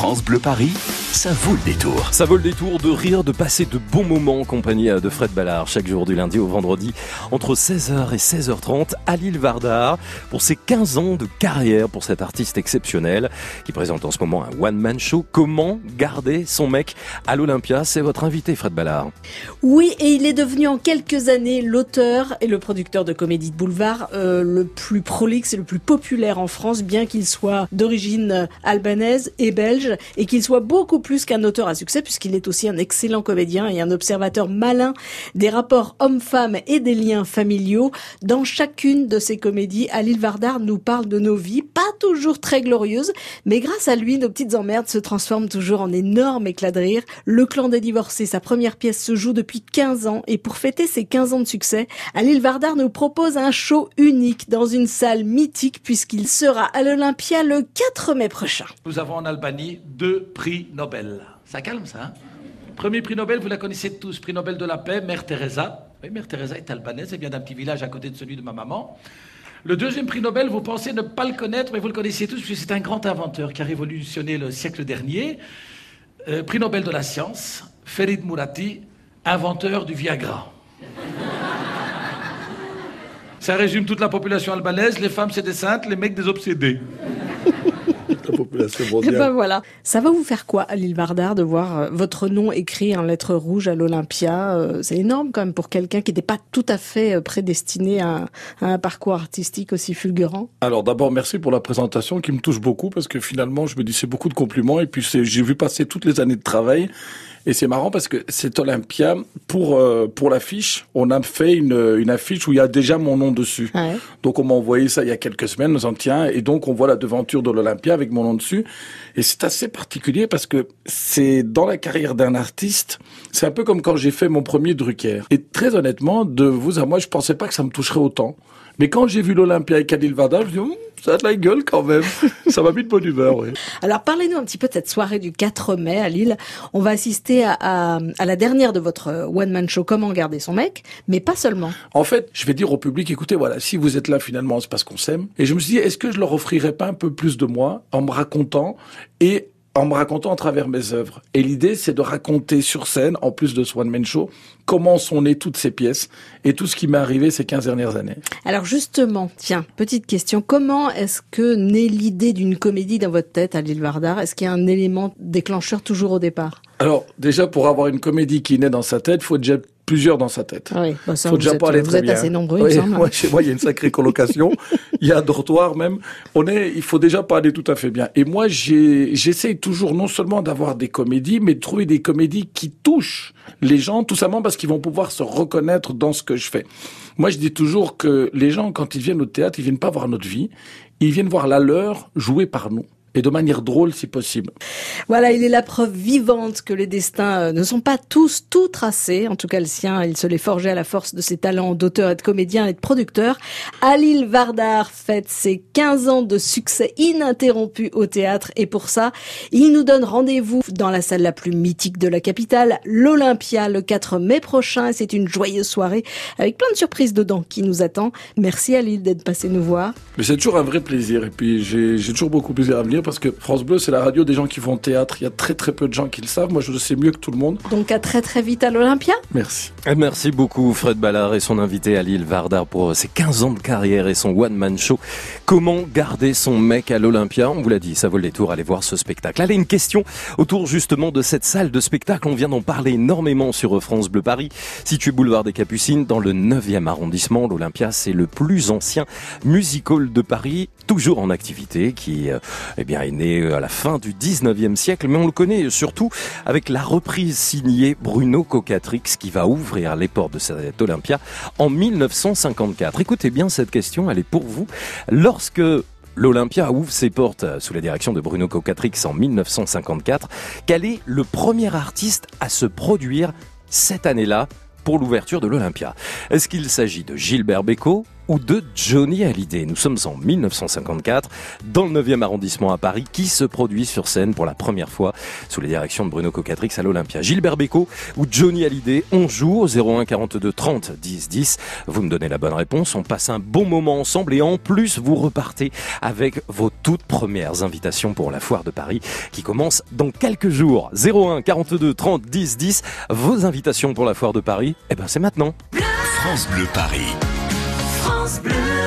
France Bleu Paris, ça vaut le détour. Ça vaut le détour de rire, de passer de bons moments en compagnie de Fred Ballard chaque jour du lundi au vendredi entre 16h et 16h30 à l'île Vardar pour ses 15 ans de carrière pour cet artiste exceptionnel qui présente en ce moment un one-man show. Comment garder son mec à l'Olympia? C'est votre invité Fred Ballard. Oui, et il est devenu en quelques années l'auteur et le producteur de comédie de boulevard euh, le plus prolixe et le plus populaire en France, bien qu'il soit d'origine albanaise et belge et qu'il soit beaucoup plus qu'un auteur à succès puisqu'il est aussi un excellent comédien et un observateur malin des rapports hommes-femmes et des liens familiaux. Dans chacune de ses comédies, Alil Vardar nous parle de nos vies, pas toujours très glorieuses, mais grâce à lui, nos petites emmerdes se transforment toujours en énormes éclats de rire. Le clan des divorcés, sa première pièce se joue depuis 15 ans et pour fêter ses 15 ans de succès, Alil Vardar nous propose un show unique dans une salle mythique puisqu'il sera à l'Olympia le 4 mai prochain. Nous avons en Albanie deux prix. Ça calme ça. Hein? Premier prix Nobel, vous la connaissez tous, prix Nobel de la paix, Mère Teresa. Oui, Mère Teresa est albanaise, elle vient d'un petit village à côté de celui de ma maman. Le deuxième prix Nobel, vous pensez ne pas le connaître, mais vous le connaissez tous, puisque c'est un grand inventeur qui a révolutionné le siècle dernier. Euh, prix Nobel de la science, Ferid Mourati, inventeur du Viagra. Ça résume toute la population albanaise. Les femmes, c'est des saintes, les mecs, des obsédés. la population mondiale. Et ben voilà. Ça va vous faire quoi à l'île Vardar de voir euh, votre nom écrit en lettres rouges à l'Olympia euh, C'est énorme quand même pour quelqu'un qui n'était pas tout à fait euh, prédestiné à, un parcours artistique aussi fulgurant. Alors d'abord, merci pour la présentation qui me touche beaucoup parce que finalement, je me dis c'est beaucoup de compliments et puis j'ai vu passer toutes les années de travail et c'est marrant parce que cet Olympia, pour euh, pour l'affiche, on a fait une, une affiche où il y a déjà mon nom dessus. Donc on m'a envoyé ça il y a quelques semaines, nous en tient, et donc on voit la devanture de l'Olympia avec mon nom dessus. Et c'est assez particulier parce que c'est dans la carrière d'un artiste, c'est un peu comme quand j'ai fait mon premier Drucker. Et très honnêtement, de vous à moi, je pensais pas que ça me toucherait autant. Mais quand j'ai vu l'Olympia avec Adil Vardar, je me dis, hum, ça a de la gueule quand même. ça m'a mis de bonne humeur, oui. Alors parlez-nous un petit peu de cette soirée du 4 mai à Lille. On va assister à, à, à la dernière de votre one-man show, Comment garder son mec, mais pas seulement. En fait, je vais dire au public, écoutez, voilà, si vous êtes là finalement, c'est parce qu'on s'aime. Et je me suis dit, est-ce que je leur offrirais pas un peu plus de moi en me racontant et en me racontant à travers mes œuvres. Et l'idée, c'est de raconter sur scène, en plus de ce one-man show, comment sont nées toutes ces pièces et tout ce qui m'est arrivé ces 15 dernières années. Alors justement, tiens, petite question, comment est-ce que naît l'idée d'une comédie dans votre tête à l'île Vardar? Est-ce qu'il y a un élément déclencheur toujours au départ? Alors déjà, pour avoir une comédie qui naît dans sa tête, il faut déjà plusieurs dans sa tête. Oui, bah ça, faut déjà pas aller très bien. assez nombreux, oui, moi, chez moi, il y a une sacrée colocation. il y a un dortoir même. On est, il faut déjà pas aller tout à fait bien. Et moi, j'essaye toujours non seulement d'avoir des comédies, mais de trouver des comédies qui touchent les gens, tout simplement parce qu'ils vont pouvoir se reconnaître dans ce que je fais. Moi, je dis toujours que les gens, quand ils viennent au théâtre, ils viennent pas voir notre vie, ils viennent voir la leur jouée par nous et de manière drôle si possible. Voilà, il est la preuve vivante que les destins euh, ne sont pas tous tout tracés. En tout cas, le sien, il se l'est forgé à la force de ses talents d'auteur et de comédien et de producteur. Alil Vardar fête ses 15 ans de succès ininterrompu au théâtre et pour ça, il nous donne rendez-vous dans la salle la plus mythique de la capitale, l'Olympia, le 4 mai prochain. C'est une joyeuse soirée avec plein de surprises dedans qui nous attend. Merci Alil d'être passé nous voir. Mais c'est toujours un vrai plaisir et puis j'ai toujours beaucoup plaisir à venir parce que France Bleu, c'est la radio des gens qui vont au théâtre. Il y a très très peu de gens qui le savent. Moi, je le sais mieux que tout le monde. Donc à très très vite à l'Olympia. Merci. Et merci beaucoup Fred Ballard et son invité à Lille Vardar pour ses 15 ans de carrière et son one-man show. Comment garder son mec à l'Olympia? On vous l'a dit, ça vaut le détour. Allez voir ce spectacle. Allez, une question autour justement de cette salle de spectacle. On vient d'en parler énormément sur France Bleu Paris. Situé boulevard des Capucines, dans le 9e arrondissement, l'Olympia, c'est le plus ancien musical de Paris, toujours en activité, qui, euh, eh bien, est né euh, à la fin du 19e siècle, mais on le connaît surtout avec la reprise signée Bruno Cocatrix qui va ouvrir les portes de cet Olympia en 1954. Écoutez bien cette question, elle est pour vous. Lorsque L'Olympia ouvre ses portes sous la direction de Bruno Cocatrix en 1954. Quel est le premier artiste à se produire cette année-là pour l'ouverture de l'Olympia? Est-ce qu'il s'agit de Gilbert Bécaud, ou de Johnny Hallyday Nous sommes en 1954 dans le 9e arrondissement à Paris qui se produit sur scène pour la première fois sous les directions de Bruno Cocatrix à l'Olympia. Gilbert Bécaud ou Johnny Hallyday, on joue au 01 42 30 10 10. Vous me donnez la bonne réponse, on passe un bon moment ensemble et en plus vous repartez avec vos toutes premières invitations pour la foire de Paris qui commence dans quelques jours. 01 42 30 10 10. Vos invitations pour la foire de Paris, eh ben c'est maintenant. France Bleu Paris. France Bleu.